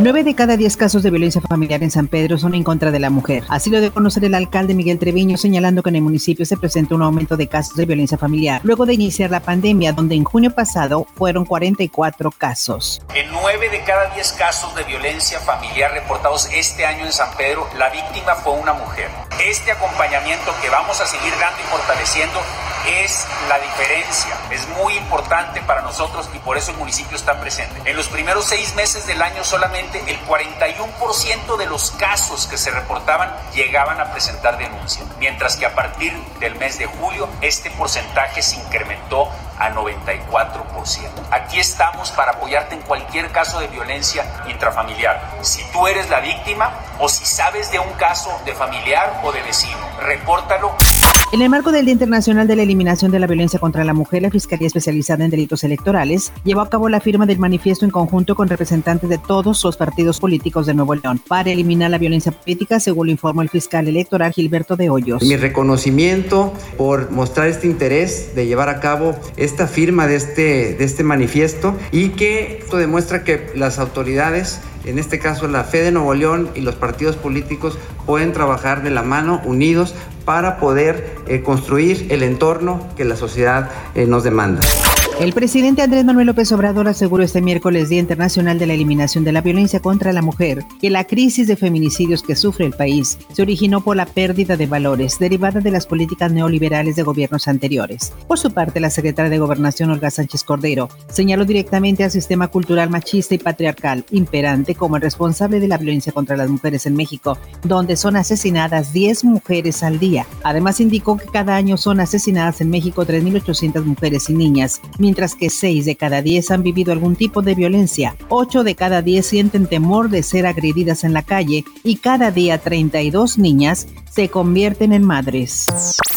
Nueve de cada diez casos de violencia familiar en San Pedro son en contra de la mujer. Así lo de conocer el alcalde Miguel Treviño, señalando que en el municipio se presenta un aumento de casos de violencia familiar, luego de iniciar la pandemia, donde en junio pasado fueron 44 casos. En nueve de cada diez casos de violencia familiar reportados este año en San Pedro, la víctima fue una mujer. Este acompañamiento que vamos a seguir dando y fortaleciendo es la diferencia. Es muy importante para nosotros y por eso el municipio está presente. En los primeros seis meses del año solamente el 41% de los casos que se reportaban llegaban a presentar denuncia, mientras que a partir del mes de julio este porcentaje se incrementó a 94%. Aquí estamos para apoyarte en cualquier caso de violencia intrafamiliar. Si tú eres la víctima o si sabes de un caso de familiar o de vecino, repórtalo. En el marco del Día Internacional de la Eliminación de la Violencia contra la Mujer, la Fiscalía Especializada en Delitos Electorales llevó a cabo la firma del manifiesto en conjunto con representantes de todos los partidos políticos de Nuevo León para eliminar la violencia política, según lo informó el fiscal electoral Gilberto de Hoyos. Mi reconocimiento por mostrar este interés de llevar a cabo esta firma de este, de este manifiesto y que esto demuestra que las autoridades en este caso la fe de Nuevo León y los partidos políticos pueden trabajar de la mano, unidos, para poder eh, construir el entorno que la sociedad eh, nos demanda. El presidente Andrés Manuel López Obrador aseguró este miércoles Día Internacional de la Eliminación de la Violencia contra la Mujer que la crisis de feminicidios que sufre el país se originó por la pérdida de valores derivada de las políticas neoliberales de gobiernos anteriores. Por su parte, la secretaria de Gobernación Olga Sánchez Cordero señaló directamente al sistema cultural machista y patriarcal imperante como el responsable de la violencia contra las mujeres en México, donde son asesinadas 10 mujeres al día. Además, indicó que cada año son asesinadas en México 3.800 mujeres y niñas mientras que 6 de cada 10 han vivido algún tipo de violencia, 8 de cada 10 sienten temor de ser agredidas en la calle y cada día 32 niñas se convierten en madres.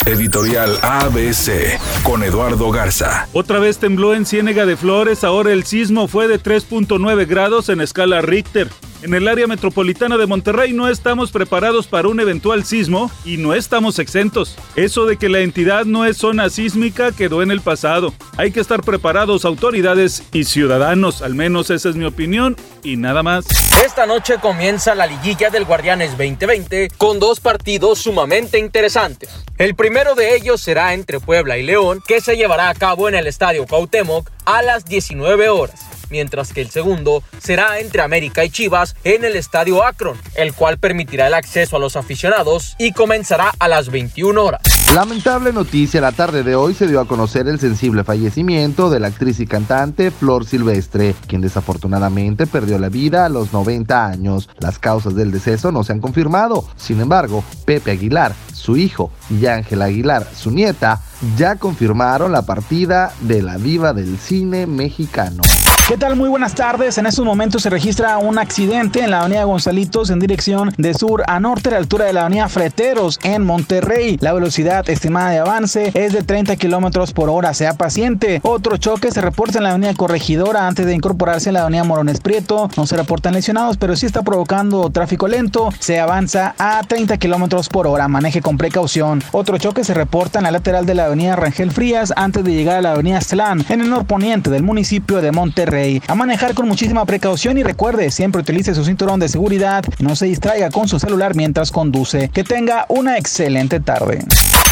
Editorial ABC con Eduardo Garza. Otra vez tembló en Ciénega de Flores, ahora el sismo fue de 3.9 grados en escala Richter. En el área metropolitana de Monterrey no estamos preparados para un eventual sismo y no estamos exentos. Eso de que la entidad no es zona sísmica quedó en el pasado. Hay que estar preparados autoridades y ciudadanos, al menos esa es mi opinión y nada más. Esta noche comienza la liguilla del Guardianes 2020 con dos partidos sumamente interesantes. El primero de ellos será entre Puebla y León, que se llevará a cabo en el Estadio Cuauhtémoc a las 19 horas mientras que el segundo será entre América y Chivas en el Estadio Akron, el cual permitirá el acceso a los aficionados y comenzará a las 21 horas. Lamentable noticia, la tarde de hoy se dio a conocer el sensible fallecimiento de la actriz y cantante Flor Silvestre, quien desafortunadamente perdió la vida a los 90 años. Las causas del deceso no se han confirmado. Sin embargo, Pepe Aguilar, su hijo, y Ángela Aguilar, su nieta, ya confirmaron la partida de la diva del cine mexicano. ¿Qué tal? Muy buenas tardes. En estos momentos se registra un accidente en la avenida Gonzalitos en dirección de sur a norte a la altura de la avenida Freteros en Monterrey. La velocidad estimada de avance es de 30 kilómetros por hora. Sea paciente. Otro choque se reporta en la avenida Corregidora antes de incorporarse en la avenida Morones Prieto. No se reportan lesionados, pero sí está provocando tráfico lento. Se avanza a 30 kilómetros por hora. Maneje con precaución. Otro choque se reporta en la lateral de la avenida Rangel Frías antes de llegar a la avenida Slan en el norponiente del municipio de Monterrey. A manejar con muchísima precaución y recuerde, siempre utilice su cinturón de seguridad, no se distraiga con su celular mientras conduce. Que tenga una excelente tarde.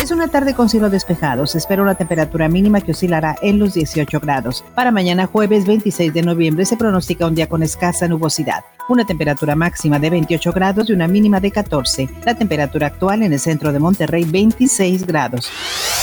Es una tarde con cielo despejado. Se espera una temperatura mínima que oscilará en los 18 grados. Para mañana jueves 26 de noviembre se pronostica un día con escasa nubosidad. Una temperatura máxima de 28 grados y una mínima de 14. La temperatura actual en el centro de Monterrey 26 grados.